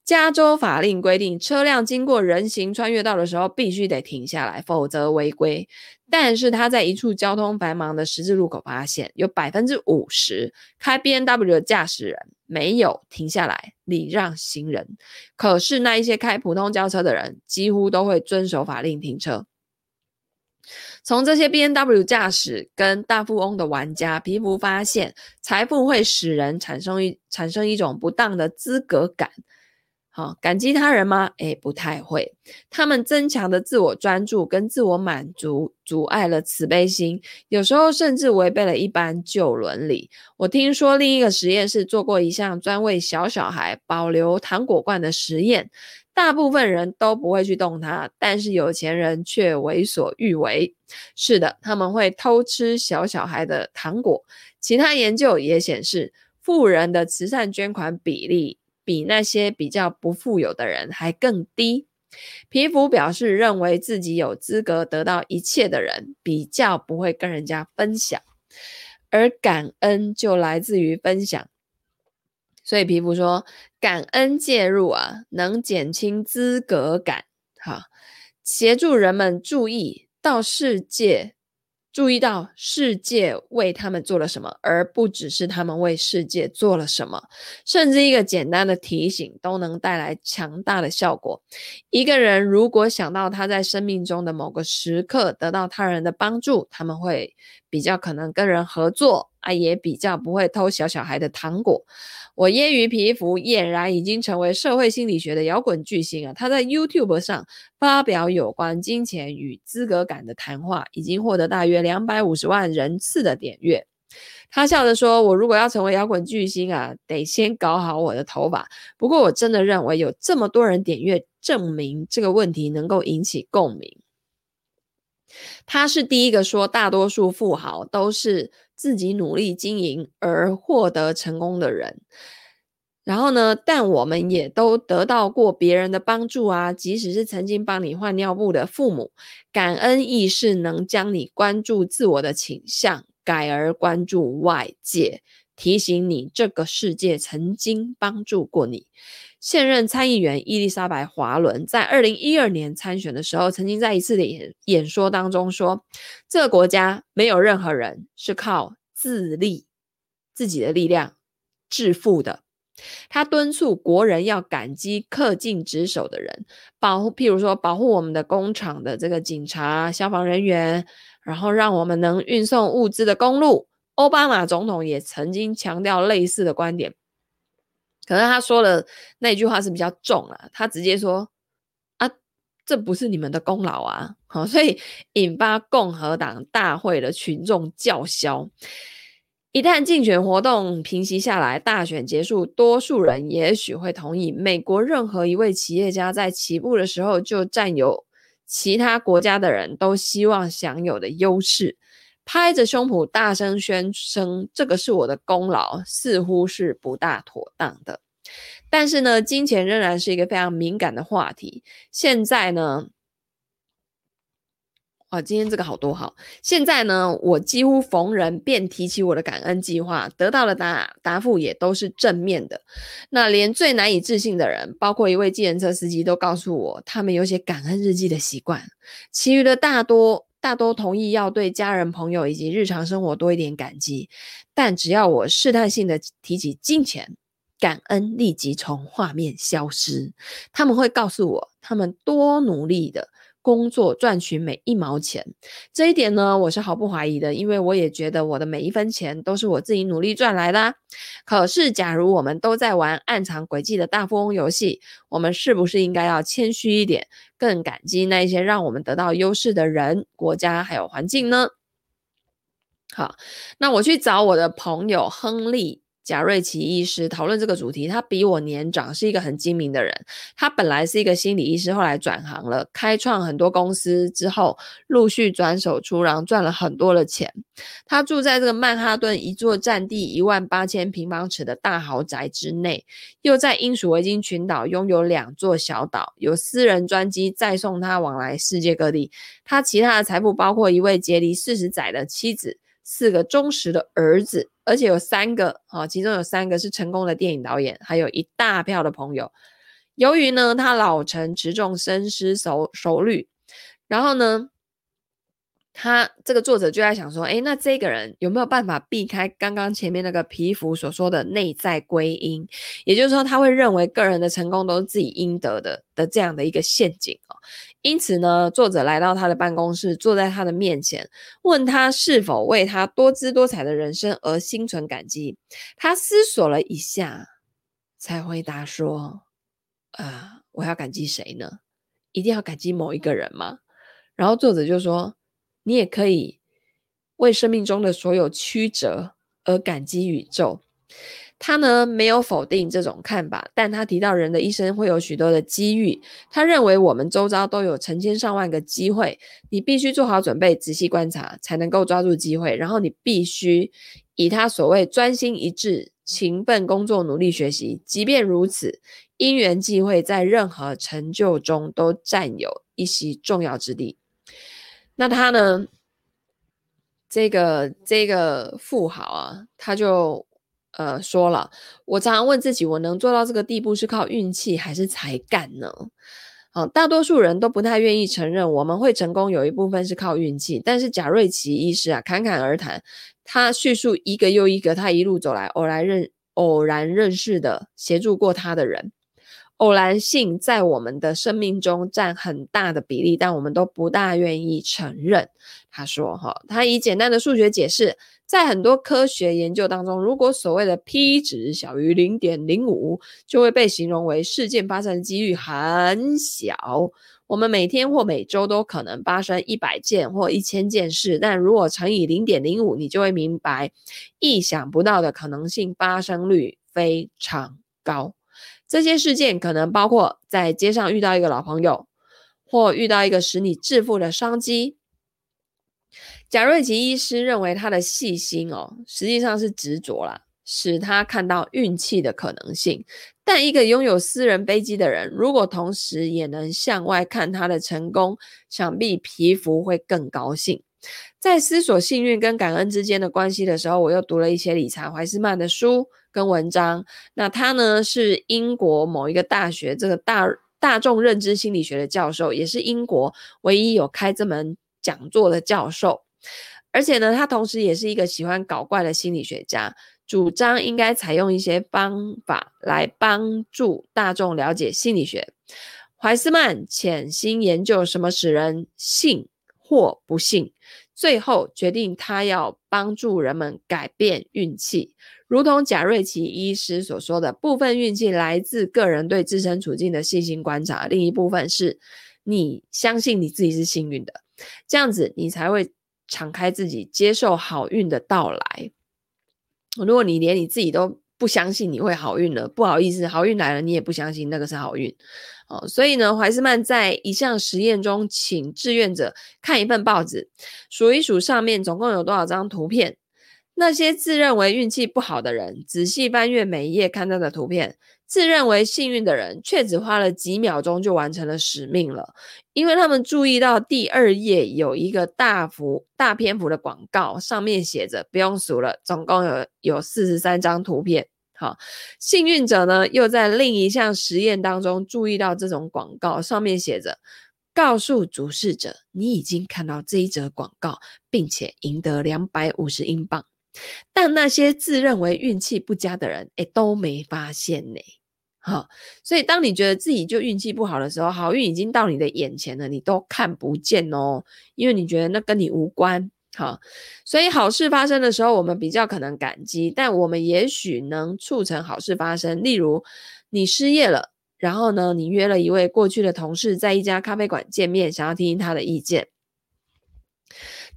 加州法令规定，车辆经过人行穿越道的时候必须得停下来，否则违规。但是他在一处交通繁忙的十字路口发现，有百分之五十开 BNW 的驾驶人没有停下来礼让行人，可是那一些开普通轿车的人几乎都会遵守法令停车。从这些 BNW 驾驶跟大富翁的玩家，皮肤发现，财富会使人产生一产生一种不当的资格感。好，感激他人吗？诶，不太会。他们增强的自我专注跟自我满足，阻碍了慈悲心，有时候甚至违背了一般旧伦理。我听说另一个实验室做过一项专为小小孩保留糖果罐的实验。大部分人都不会去动它，但是有钱人却为所欲为。是的，他们会偷吃小小孩的糖果。其他研究也显示，富人的慈善捐款比例比那些比较不富有的人还更低。皮肤表示，认为自己有资格得到一切的人，比较不会跟人家分享，而感恩就来自于分享。所以皮肤说，感恩介入啊，能减轻资格感，哈，协助人们注意到世界，注意到世界为他们做了什么，而不只是他们为世界做了什么。甚至一个简单的提醒都能带来强大的效果。一个人如果想到他在生命中的某个时刻得到他人的帮助，他们会比较可能跟人合作啊，也比较不会偷小小孩的糖果。我揶揄皮肤俨然已经成为社会心理学的摇滚巨星啊！他在 YouTube 上发表有关金钱与资格感的谈话，已经获得大约两百五十万人次的点阅。他笑着说：“我如果要成为摇滚巨星啊，得先搞好我的头发。不过我真的认为有这么多人点阅，证明这个问题能够引起共鸣。”他是第一个说大多数富豪都是。自己努力经营而获得成功的人，然后呢，但我们也都得到过别人的帮助啊，即使是曾经帮你换尿布的父母。感恩意识能将你关注自我的倾向，改而关注外界，提醒你这个世界曾经帮助过你。现任参议员伊丽莎白·华伦在二零一二年参选的时候，曾经在一次的演演说当中说：“这个国家没有任何人是靠自立自己的力量致富的。”他敦促国人要感激恪尽职守的人，保护，譬如说保护我们的工厂的这个警察、消防人员，然后让我们能运送物资的公路。奥巴马总统也曾经强调类似的观点。可能他说的那句话是比较重啊，他直接说啊，这不是你们的功劳啊，好，所以引发共和党大会的群众叫嚣。一旦竞选活动平息下来，大选结束，多数人也许会同意，美国任何一位企业家在起步的时候就占有其他国家的人都希望享有的优势。拍着胸脯大声宣称这个是我的功劳，似乎是不大妥当的。但是呢，金钱仍然是一个非常敏感的话题。现在呢，啊，今天这个好多好。现在呢，我几乎逢人便提起我的感恩计划，得到的答答复也都是正面的。那连最难以置信的人，包括一位计程车司机，都告诉我他们有写感恩日记的习惯。其余的大多大多同意要对家人、朋友以及日常生活多一点感激。但只要我试探性的提起金钱，感恩立即从画面消失。他们会告诉我，他们多努力的。工作赚取每一毛钱，这一点呢，我是毫不怀疑的，因为我也觉得我的每一分钱都是我自己努力赚来的。可是，假如我们都在玩暗藏诡计的大富翁游戏，我们是不是应该要谦虚一点，更感激那一些让我们得到优势的人、国家还有环境呢？好，那我去找我的朋友亨利。贾瑞奇医师讨论这个主题，他比我年长，是一个很精明的人。他本来是一个心理医师，后来转行了，开创很多公司之后，陆续转手出然后，赚了很多的钱。他住在这个曼哈顿一座占地一万八千平方尺的大豪宅之内，又在英属维京群岛拥有两座小岛，有私人专机载送他往来世界各地。他其他的财富包括一位结离四十载的妻子。四个忠实的儿子，而且有三个啊，其中有三个是成功的电影导演，还有一大票的朋友。由于呢，他老成持重、深思熟熟虑，然后呢，他这个作者就在想说，诶，那这个人有没有办法避开刚刚前面那个皮肤所说的内在归因？也就是说，他会认为个人的成功都是自己应得的的这样的一个陷阱啊。因此呢，作者来到他的办公室，坐在他的面前，问他是否为他多姿多彩的人生而心存感激。他思索了一下，才回答说：“呃，我要感激谁呢？一定要感激某一个人吗？”然后作者就说：“你也可以为生命中的所有曲折而感激宇宙。”他呢，没有否定这种看法，但他提到人的一生会有许多的机遇。他认为我们周遭都有成千上万个机会，你必须做好准备，仔细观察，才能够抓住机会。然后你必须以他所谓专心一致、勤奋工作、努力学习。即便如此，因缘际会在任何成就中都占有一席重要之地。那他呢？这个这个富豪啊，他就。呃，说了，我常常问自己，我能做到这个地步是靠运气还是才干呢？好，大多数人都不太愿意承认我们会成功，有一部分是靠运气。但是贾瑞奇医师啊，侃侃而谈，他叙述一个又一个他一路走来偶然认偶然认识的协助过他的人。偶然性在我们的生命中占很大的比例，但我们都不大愿意承认。他说：“哈，他以简单的数学解释，在很多科学研究当中，如果所谓的 p 值小于零点零五，就会被形容为事件发生的几率很小。我们每天或每周都可能发生一百件或一千件事，但如果乘以零点零五，你就会明白，意想不到的可能性发生率非常高。”这些事件可能包括在街上遇到一个老朋友，或遇到一个使你致富的商机。贾瑞吉医师认为他的细心哦，实际上是执着啦，使他看到运气的可能性。但一个拥有私人飞机的人，如果同时也能向外看他的成功，想必皮肤会更高兴。在思索幸运跟感恩之间的关系的时候，我又读了一些理查·怀斯曼的书。跟文章，那他呢是英国某一个大学这个大大众认知心理学的教授，也是英国唯一有开这门讲座的教授。而且呢，他同时也是一个喜欢搞怪的心理学家，主张应该采用一些方法来帮助大众了解心理学。怀斯曼潜心研究什么使人信或不信，最后决定他要帮助人们改变运气。如同贾瑞奇医师所说的，部分运气来自个人对自身处境的细心观察，另一部分是你相信你自己是幸运的，这样子你才会敞开自己接受好运的到来。如果你连你自己都不相信你会好运了，不好意思，好运来了你也不相信那个是好运。哦，所以呢，怀斯曼在一项实验中，请志愿者看一份报纸，数一数上面总共有多少张图片。那些自认为运气不好的人，仔细翻阅每一页看到的图片；自认为幸运的人，却只花了几秒钟就完成了使命了，因为他们注意到第二页有一个大幅、大篇幅的广告，上面写着“不用数了”，总共有有四十三张图片。好，幸运者呢，又在另一项实验当中注意到这种广告，上面写着。告诉主事者，你已经看到这一则广告，并且赢得两百五十英镑。但那些自认为运气不佳的人，哎，都没发现呢。好，所以当你觉得自己就运气不好的时候，好运已经到你的眼前了，你都看不见哦，因为你觉得那跟你无关。好，所以好事发生的时候，我们比较可能感激，但我们也许能促成好事发生。例如，你失业了。然后呢，你约了一位过去的同事在一家咖啡馆见面，想要听听他的意见。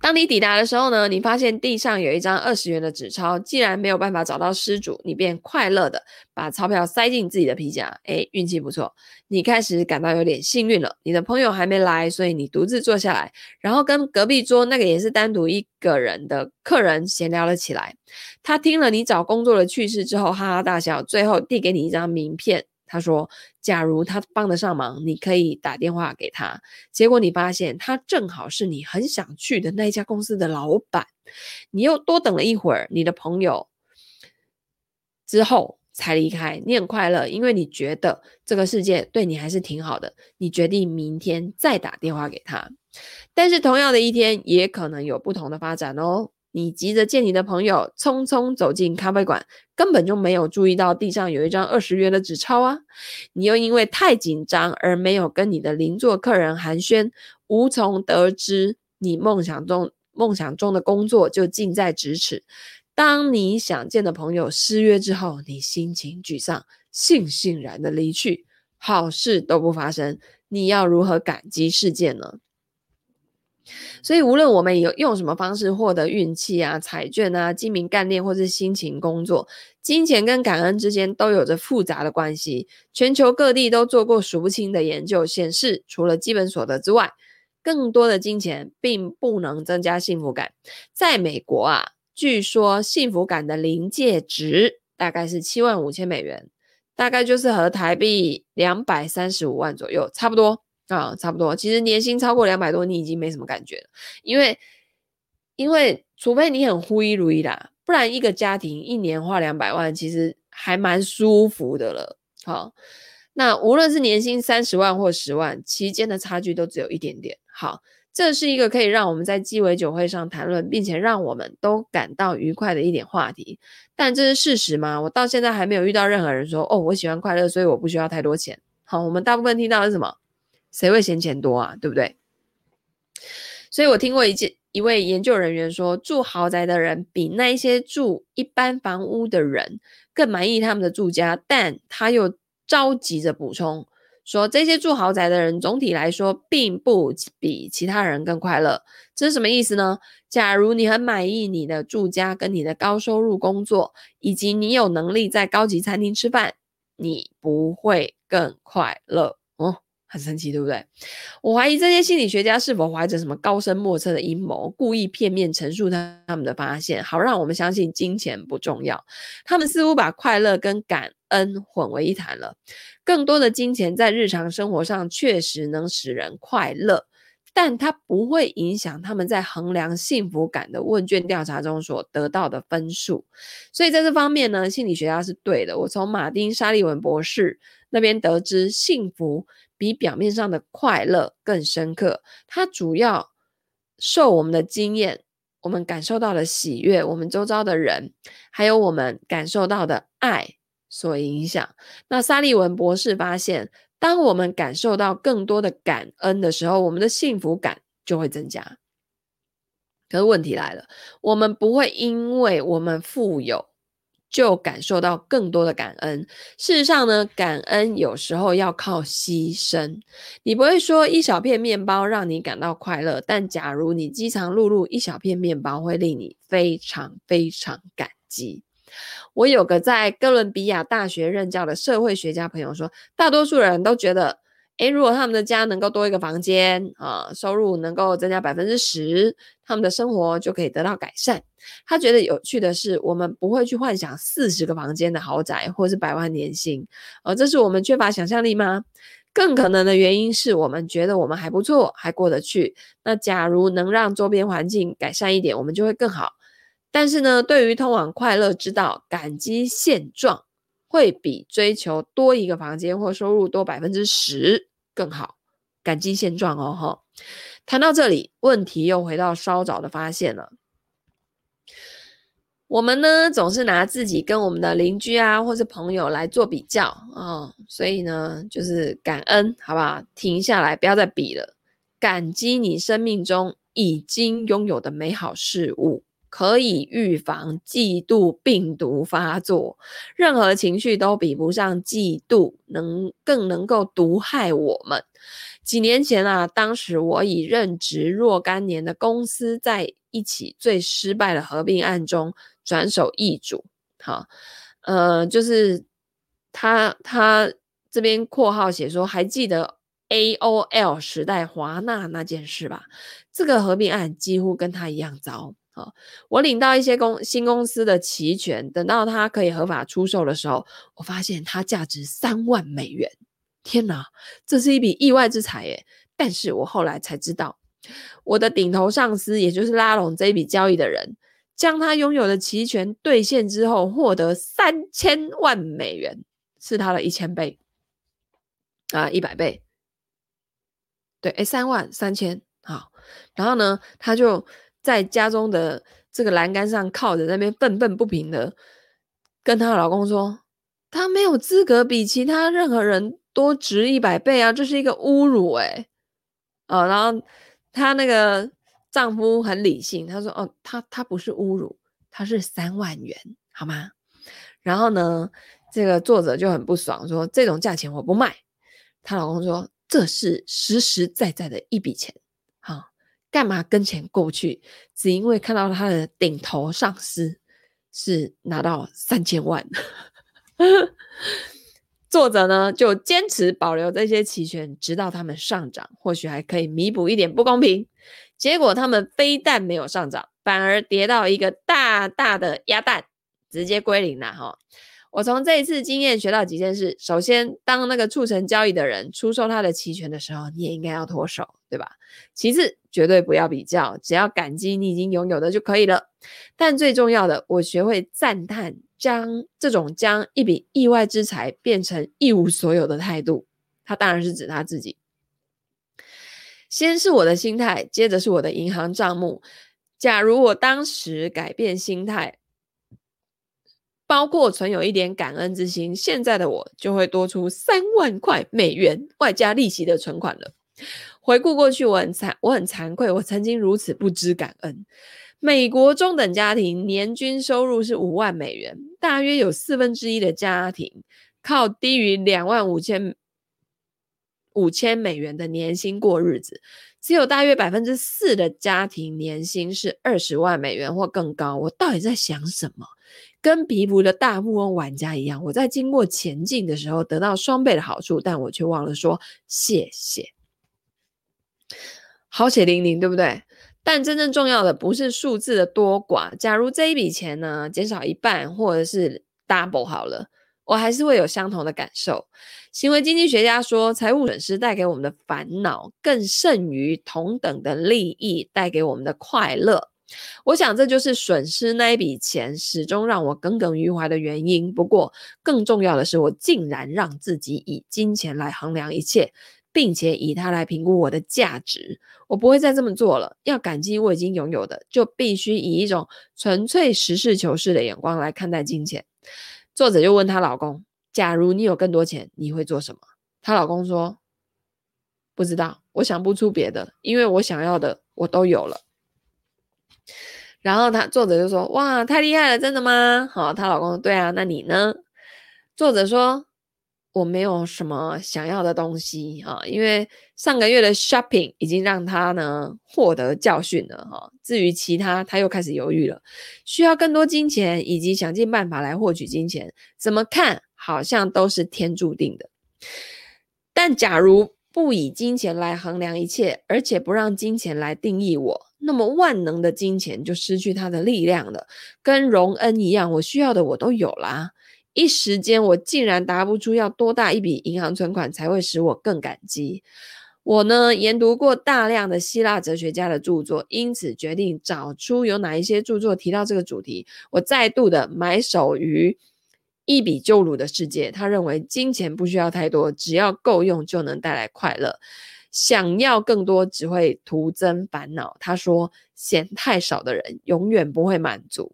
当你抵达的时候呢，你发现地上有一张二十元的纸钞。既然没有办法找到失主，你便快乐地把钞票塞进自己的皮夹。诶，运气不错，你开始感到有点幸运了。你的朋友还没来，所以你独自坐下来，然后跟隔壁桌那个也是单独一个人的客人闲聊了起来。他听了你找工作的趣事之后，哈哈大笑，最后递给你一张名片。他说：“假如他帮得上忙，你可以打电话给他。结果你发现他正好是你很想去的那一家公司的老板。你又多等了一会儿，你的朋友之后才离开。你很快乐，因为你觉得这个世界对你还是挺好的。你决定明天再打电话给他。但是同样的一天，也可能有不同的发展哦。”你急着见你的朋友，匆匆走进咖啡馆，根本就没有注意到地上有一张二十元的纸钞啊！你又因为太紧张而没有跟你的邻座客人寒暄，无从得知你梦想中梦想中的工作就近在咫尺。当你想见的朋友失约之后，你心情沮丧，悻悻然的离去，好事都不发生，你要如何感激世界呢？所以，无论我们有用什么方式获得运气啊、彩券啊、精明干练或是辛勤工作，金钱跟感恩之间都有着复杂的关系。全球各地都做过数不清的研究，显示除了基本所得之外，更多的金钱并不能增加幸福感。在美国啊，据说幸福感的临界值大概是七万五千美元，大概就是和台币两百三十五万左右差不多。啊，差不多。其实年薪超过两百多，你已经没什么感觉了，因为因为除非你很忽一如意啦，不然一个家庭一年花两百万，其实还蛮舒服的了。好，那无论是年薪三十万或十万，期间的差距都只有一点点。好，这是一个可以让我们在鸡尾酒会上谈论，并且让我们都感到愉快的一点话题。但这是事实吗？我到现在还没有遇到任何人说，哦，我喜欢快乐，所以我不需要太多钱。好，我们大部分听到的是什么？谁会嫌钱多啊？对不对？所以我听过一件一位研究人员说，住豪宅的人比那一些住一般房屋的人更满意他们的住家，但他又着急着补充说，这些住豪宅的人总体来说并不比其他人更快乐。这是什么意思呢？假如你很满意你的住家跟你的高收入工作，以及你有能力在高级餐厅吃饭，你不会更快乐。很神奇，对不对？我怀疑这些心理学家是否怀着什么高深莫测的阴谋，故意片面陈述他他们的发现，好让我们相信金钱不重要。他们似乎把快乐跟感恩混为一谈了。更多的金钱在日常生活上确实能使人快乐，但它不会影响他们在衡量幸福感的问卷调查中所得到的分数。所以在这方面呢，心理学家是对的。我从马丁沙利文博士那边得知，幸福。比表面上的快乐更深刻，它主要受我们的经验、我们感受到的喜悦、我们周遭的人，还有我们感受到的爱所影响。那沙利文博士发现，当我们感受到更多的感恩的时候，我们的幸福感就会增加。可是问题来了，我们不会因为我们富有，就感受到更多的感恩。事实上呢，感恩有时候要靠牺牲。你不会说一小片面包让你感到快乐，但假如你饥肠辘辘，一小片面包会令你非常非常感激。我有个在哥伦比亚大学任教的社会学家朋友说，大多数人都觉得，诶，如果他们的家能够多一个房间啊，收入能够增加百分之十，他们的生活就可以得到改善。他觉得有趣的是，我们不会去幻想四十个房间的豪宅或是百万年薪，而这是我们缺乏想象力吗？更可能的原因是我们觉得我们还不错，还过得去。那假如能让周边环境改善一点，我们就会更好。但是呢，对于通往快乐之道，感激现状会比追求多一个房间或收入多百分之十更好。感激现状哦，哈。谈到这里，问题又回到稍早的发现了。我们呢，总是拿自己跟我们的邻居啊，或是朋友来做比较啊，所以呢，就是感恩，好不好？停下来，不要再比了。感激你生命中已经拥有的美好事物，可以预防嫉妒病毒发作。任何情绪都比不上嫉妒，能更能够毒害我们。几年前啊，当时我已任职若干年的公司，在一起最失败的合并案中。转手易主，好，呃，就是他他这边括号写说，还记得 AOL 时代华纳那件事吧？这个合并案几乎跟他一样糟。好，我领到一些公新公司的期权，等到它可以合法出售的时候，我发现它价值三万美元。天哪，这是一笔意外之财耶！但是我后来才知道，我的顶头上司，也就是拉拢这一笔交易的人。将他拥有的期权兑现之后，获得三千万美元，是他的一千倍啊，一百倍。对，诶，三万三千，好。然后呢，他就在家中的这个栏杆上靠着，那边愤愤不平的跟她老公说：“她没有资格比其他任何人多值一百倍啊，这是一个侮辱。”诶。哦，然后她那个。丈夫很理性，他说：“哦，他他不是侮辱，他是三万元，好吗？”然后呢，这个作者就很不爽，说：“这种价钱我不卖。”她老公说：“这是实实在在的一笔钱，干嘛跟钱过不去？只因为看到他的顶头上司是拿到三千万。”作者呢就坚持保留这些期权，直到他们上涨，或许还可以弥补一点不公平。结果他们非但没有上涨，反而跌到一个大大的鸭蛋，直接归零了哈。我从这一次经验学到几件事：首先，当那个促成交易的人出售他的期权的时候，你也应该要脱手，对吧？其次，绝对不要比较，只要感激你已经拥有的就可以了。但最重要的，我学会赞叹将这种将一笔意外之财变成一无所有的态度。他当然是指他自己。先是我的心态，接着是我的银行账目。假如我当时改变心态，包括存有一点感恩之心，现在的我就会多出三万块美元外加利息的存款了。回顾过去，我很惭，我很惭愧，我曾经如此不知感恩。美国中等家庭年均收入是五万美元，大约有四分之一的家庭靠低于两万五千。五千美元的年薪过日子，只有大约百分之四的家庭年薪是二十万美元或更高。我到底在想什么？跟皮肤的大富翁玩家一样，我在经过前进的时候得到双倍的好处，但我却忘了说谢谢。好血淋淋，对不对？但真正重要的不是数字的多寡。假如这一笔钱呢，减少一半，或者是 double 好了。我还是会有相同的感受。行为经济学家说，财务损失带给我们的烦恼更胜于同等的利益带给我们的快乐。我想这就是损失那一笔钱始终让我耿耿于怀的原因。不过，更重要的是，我竟然让自己以金钱来衡量一切，并且以它来评估我的价值。我不会再这么做了。要感激我已经拥有的，就必须以一种纯粹实事求是的眼光来看待金钱。作者就问她老公：“假如你有更多钱，你会做什么？”她老公说：“不知道，我想不出别的，因为我想要的我都有了。”然后他作者就说：“哇，太厉害了，真的吗？”好，她老公说：“对啊，那你呢？”作者说。我没有什么想要的东西啊，因为上个月的 shopping 已经让他呢获得教训了哈。至于其他，他又开始犹豫了。需要更多金钱，以及想尽办法来获取金钱，怎么看好像都是天注定的。但假如不以金钱来衡量一切，而且不让金钱来定义我，那么万能的金钱就失去它的力量了。跟荣恩一样，我需要的我都有啦。一时间，我竟然答不出要多大一笔银行存款才会使我更感激。我呢，研读过大量的希腊哲学家的著作，因此决定找出有哪一些著作提到这个主题。我再度的埋首于。伊比鸠鲁的世界，他认为金钱不需要太多，只要够用就能带来快乐。想要更多只会徒增烦恼。他说，嫌太少的人永远不会满足。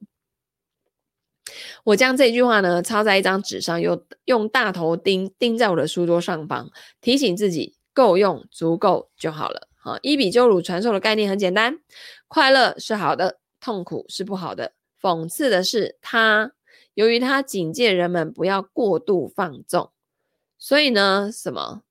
我将这句话呢抄在一张纸上，又用大头钉钉在我的书桌上方，提醒自己够用、足够就好了。好，伊比鸠鲁传授的概念很简单：快乐是好的，痛苦是不好的。讽刺的是，他。由于他警戒人们不要过度放纵，所以呢，什么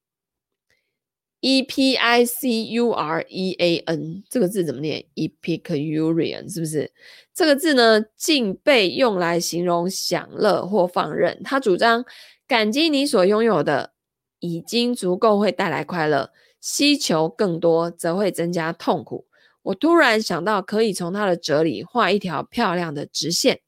E P I C U R E A N 这个字怎么念？Epicurean 是不是？这个字呢，竟被用来形容享乐或放任。他主张感激你所拥有的已经足够会带来快乐，希求更多则会增加痛苦。我突然想到，可以从他的哲理画一条漂亮的直线。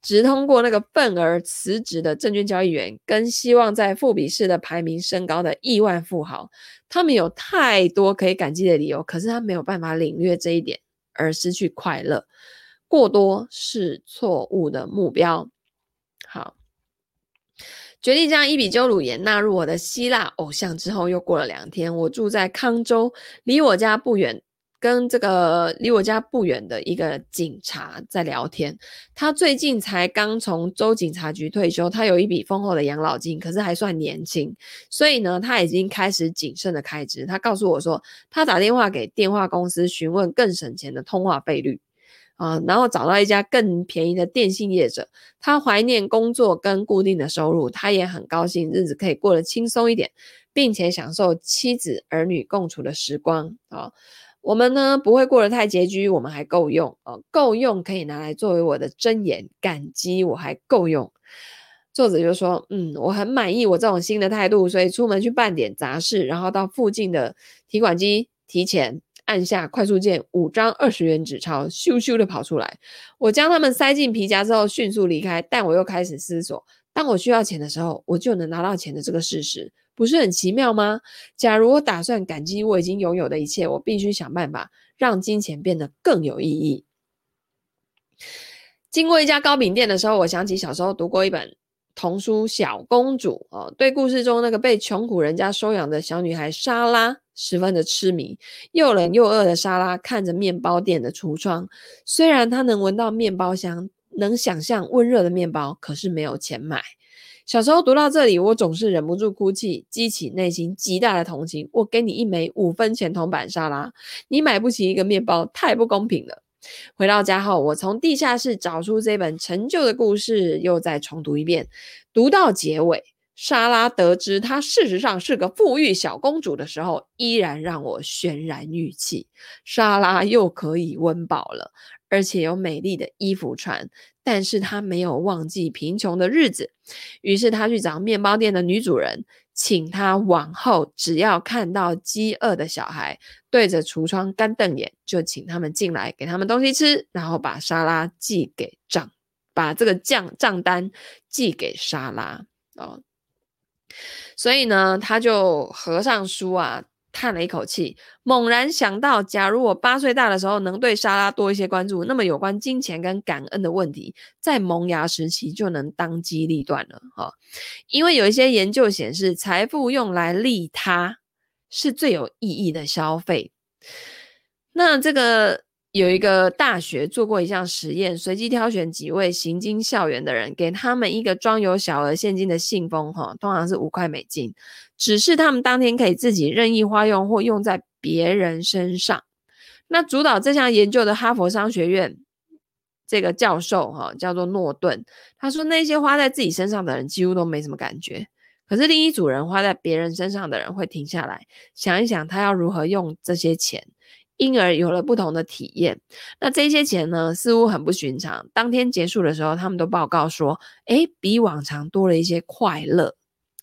直通过那个愤而辞职的证券交易员，跟希望在富比士的排名升高的亿万富豪，他们有太多可以感激的理由，可是他没有办法领略这一点而失去快乐。过多是错误的目标。好，决定将伊比鸠鲁也纳入我的希腊偶像之后，又过了两天，我住在康州，离我家不远。跟这个离我家不远的一个警察在聊天，他最近才刚从州警察局退休，他有一笔丰厚的养老金，可是还算年轻，所以呢，他已经开始谨慎的开支。他告诉我说，他打电话给电话公司询问更省钱的通话费率，啊，然后找到一家更便宜的电信业者。他怀念工作跟固定的收入，他也很高兴日子可以过得轻松一点，并且享受妻子儿女共处的时光啊。我们呢，不会过得太拮据，我们还够用哦，够用可以拿来作为我的箴言，感激我还够用。作者就说，嗯，我很满意我这种新的态度，所以出门去办点杂事，然后到附近的提款机提钱，按下快速键，五张二十元纸钞咻咻的跑出来，我将它们塞进皮夹之后迅速离开，但我又开始思索，当我需要钱的时候，我就能拿到钱的这个事实。不是很奇妙吗？假如我打算感激我已经拥有的一切，我必须想办法让金钱变得更有意义。经过一家糕饼店的时候，我想起小时候读过一本童书《小公主》哦，对故事中那个被穷苦人家收养的小女孩莎拉十分的痴迷。又冷又饿的莎拉看着面包店的橱窗，虽然她能闻到面包香，能想象温热的面包，可是没有钱买。小时候读到这里，我总是忍不住哭泣，激起内心极大的同情。我给你一枚五分钱铜板沙拉，你买不起一个面包，太不公平了。回到家后，我从地下室找出这本陈旧的故事，又再重读一遍。读到结尾，莎拉得知她事实上是个富裕小公主的时候，依然让我悬然欲泣。莎拉又可以温饱了，而且有美丽的衣服穿。但是他没有忘记贫穷的日子，于是他去找面包店的女主人，请她往后只要看到饥饿的小孩对着橱窗干瞪眼，就请他们进来给他们东西吃，然后把沙拉寄给账，把这个账账单寄给沙拉哦。所以呢，他就合上书啊。叹了一口气，猛然想到，假如我八岁大的时候能对莎拉多一些关注，那么有关金钱跟感恩的问题，在萌芽时期就能当机立断了哈。因为有一些研究显示，财富用来利他是最有意义的消费。那这个。有一个大学做过一项实验，随机挑选几位行经校园的人，给他们一个装有小额现金的信封，哈，通常是五块美金，只是他们当天可以自己任意花用或用在别人身上。那主导这项研究的哈佛商学院这个教授，哈，叫做诺顿，他说那些花在自己身上的人几乎都没什么感觉，可是另一组人花在别人身上的人会停下来想一想，他要如何用这些钱。因而有了不同的体验。那这些钱呢，似乎很不寻常。当天结束的时候，他们都报告说：“诶，比往常多了一些快乐。”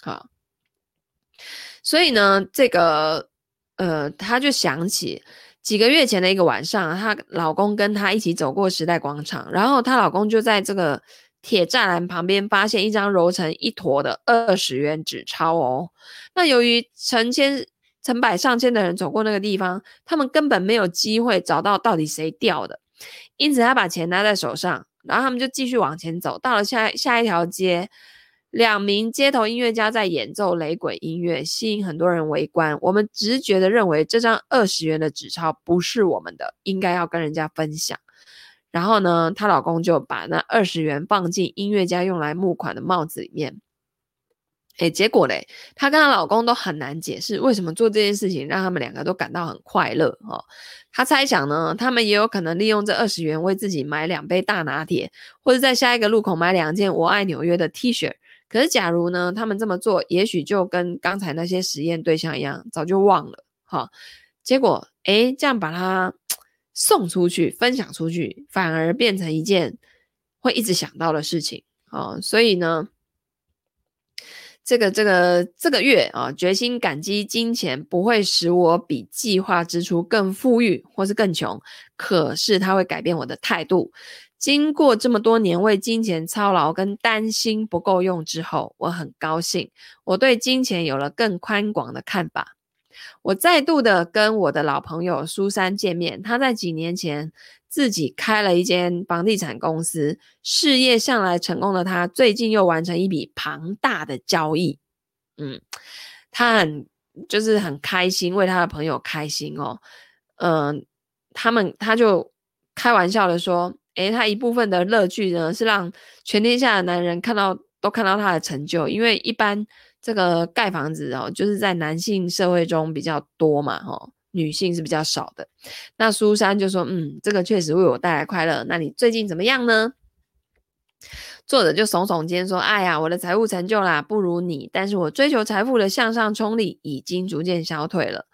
好，所以呢，这个呃，她就想起几个月前的一个晚上，她老公跟她一起走过时代广场，然后她老公就在这个铁栅栏旁边发现一张揉成一坨的二十元纸钞哦。那由于成千成百上千的人走过那个地方，他们根本没有机会找到到底谁掉的，因此她把钱拿在手上，然后他们就继续往前走，到了下下一条街，两名街头音乐家在演奏雷鬼音乐，吸引很多人围观。我们直觉的认为这张二十元的纸钞不是我们的，应该要跟人家分享。然后呢，她老公就把那二十元放进音乐家用来募款的帽子里面。诶，结果嘞，她跟她老公都很难解释为什么做这件事情让他们两个都感到很快乐哦。她猜想呢，他们也有可能利用这二十元为自己买两杯大拿铁，或者在下一个路口买两件“我爱纽约”的 T 恤。可是，假如呢，他们这么做，也许就跟刚才那些实验对象一样，早就忘了哈、结果，诶，这样把它送出去、分享出去，反而变成一件会一直想到的事情啊。所以呢。这个这个这个月啊，决心感激金钱不会使我比计划支出更富裕或是更穷，可是它会改变我的态度。经过这么多年为金钱操劳跟担心不够用之后，我很高兴，我对金钱有了更宽广的看法。我再度的跟我的老朋友苏珊见面，她在几年前。自己开了一间房地产公司，事业向来成功的他，最近又完成一笔庞大的交易。嗯，他很就是很开心，为他的朋友开心哦。嗯、他们他就开玩笑的说：“诶，他一部分的乐趣呢，是让全天下的男人看到都看到他的成就，因为一般这个盖房子哦，就是在男性社会中比较多嘛，哦。”女性是比较少的，那苏珊就说：“嗯，这个确实为我带来快乐。那你最近怎么样呢？”作者就耸耸肩说：“哎呀，我的财务成就啦，不如你，但是我追求财富的向上冲力已经逐渐消退了。”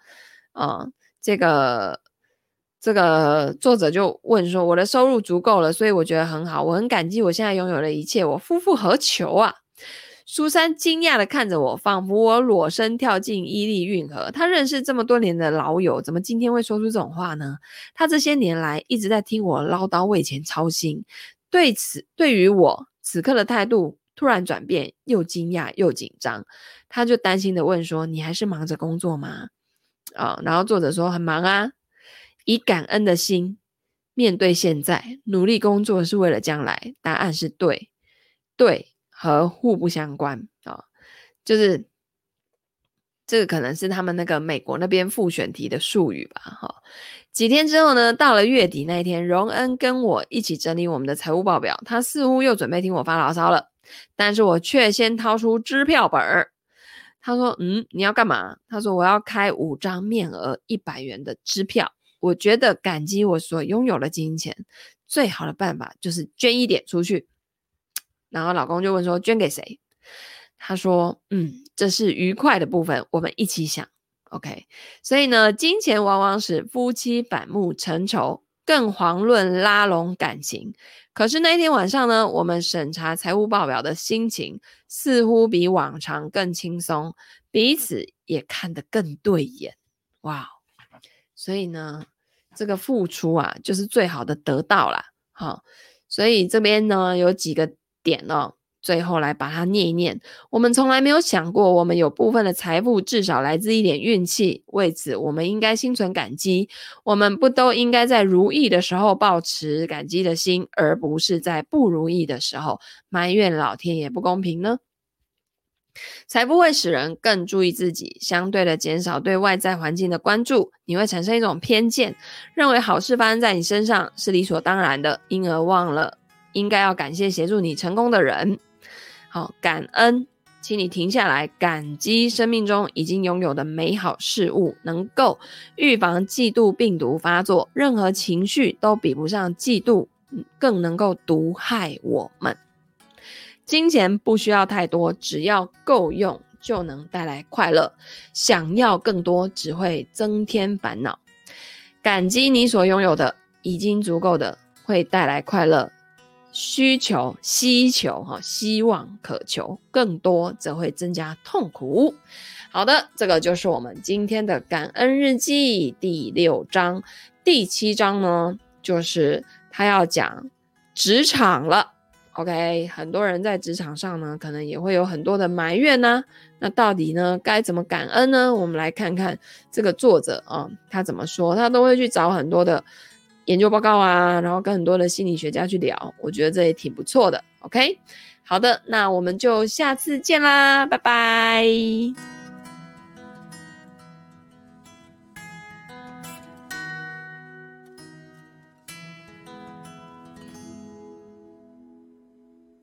啊，这个这个作者就问说：“我的收入足够了，所以我觉得很好，我很感激我现在拥有的一切，我夫复何求啊？”苏珊惊讶地看着我，仿佛我裸身跳进伊利运河。他认识这么多年的老友，怎么今天会说出这种话呢？他这些年来一直在听我唠叨，为钱操心。对此，对于我此刻的态度突然转变，又惊讶又紧张。他就担心地问说：“你还是忙着工作吗？”啊、然后作者说：“很忙啊，以感恩的心面对现在，努力工作是为了将来。”答案是对，对。和互不相关啊、哦，就是这个可能是他们那个美国那边复选题的术语吧。哈、几天之后呢，到了月底那一天，荣恩跟我一起整理我们的财务报表，他似乎又准备听我发牢骚了，但是我却先掏出支票本儿。他说：“嗯，你要干嘛？”他说：“我要开五张面额一百元的支票。我觉得感激我所拥有的金钱，最好的办法就是捐一点出去。”然后老公就问说：“捐给谁？”他说：“嗯，这是愉快的部分，我们一起想。”OK，所以呢，金钱往往使夫妻反目成仇，更遑论拉拢感情。可是那天晚上呢，我们审查财务报表的心情似乎比往常更轻松，彼此也看得更对眼。哇，所以呢，这个付出啊，就是最好的得到啦。好，所以这边呢，有几个。点哦，最后来把它念一念。我们从来没有想过，我们有部分的财富至少来自一点运气，为此我们应该心存感激。我们不都应该在如意的时候抱持感激的心，而不是在不如意的时候埋怨老天爷不公平呢？才不会使人更注意自己，相对的减少对外在环境的关注。你会产生一种偏见，认为好事发生在你身上是理所当然的，因而忘了。应该要感谢协助你成功的人，好，感恩，请你停下来，感激生命中已经拥有的美好事物，能够预防嫉妒病毒发作。任何情绪都比不上嫉妒，更能够毒害我们。金钱不需要太多，只要够用就能带来快乐。想要更多，只会增添烦恼。感激你所拥有的，已经足够的，会带来快乐。需求、希求哈，希望、渴求更多，则会增加痛苦。好的，这个就是我们今天的感恩日记第六章。第七章呢，就是他要讲职场了。OK，很多人在职场上呢，可能也会有很多的埋怨呢。那到底呢，该怎么感恩呢？我们来看看这个作者啊，他怎么说？他都会去找很多的。研究报告啊，然后跟很多的心理学家去聊，我觉得这也挺不错的。OK，好的，那我们就下次见啦，拜拜。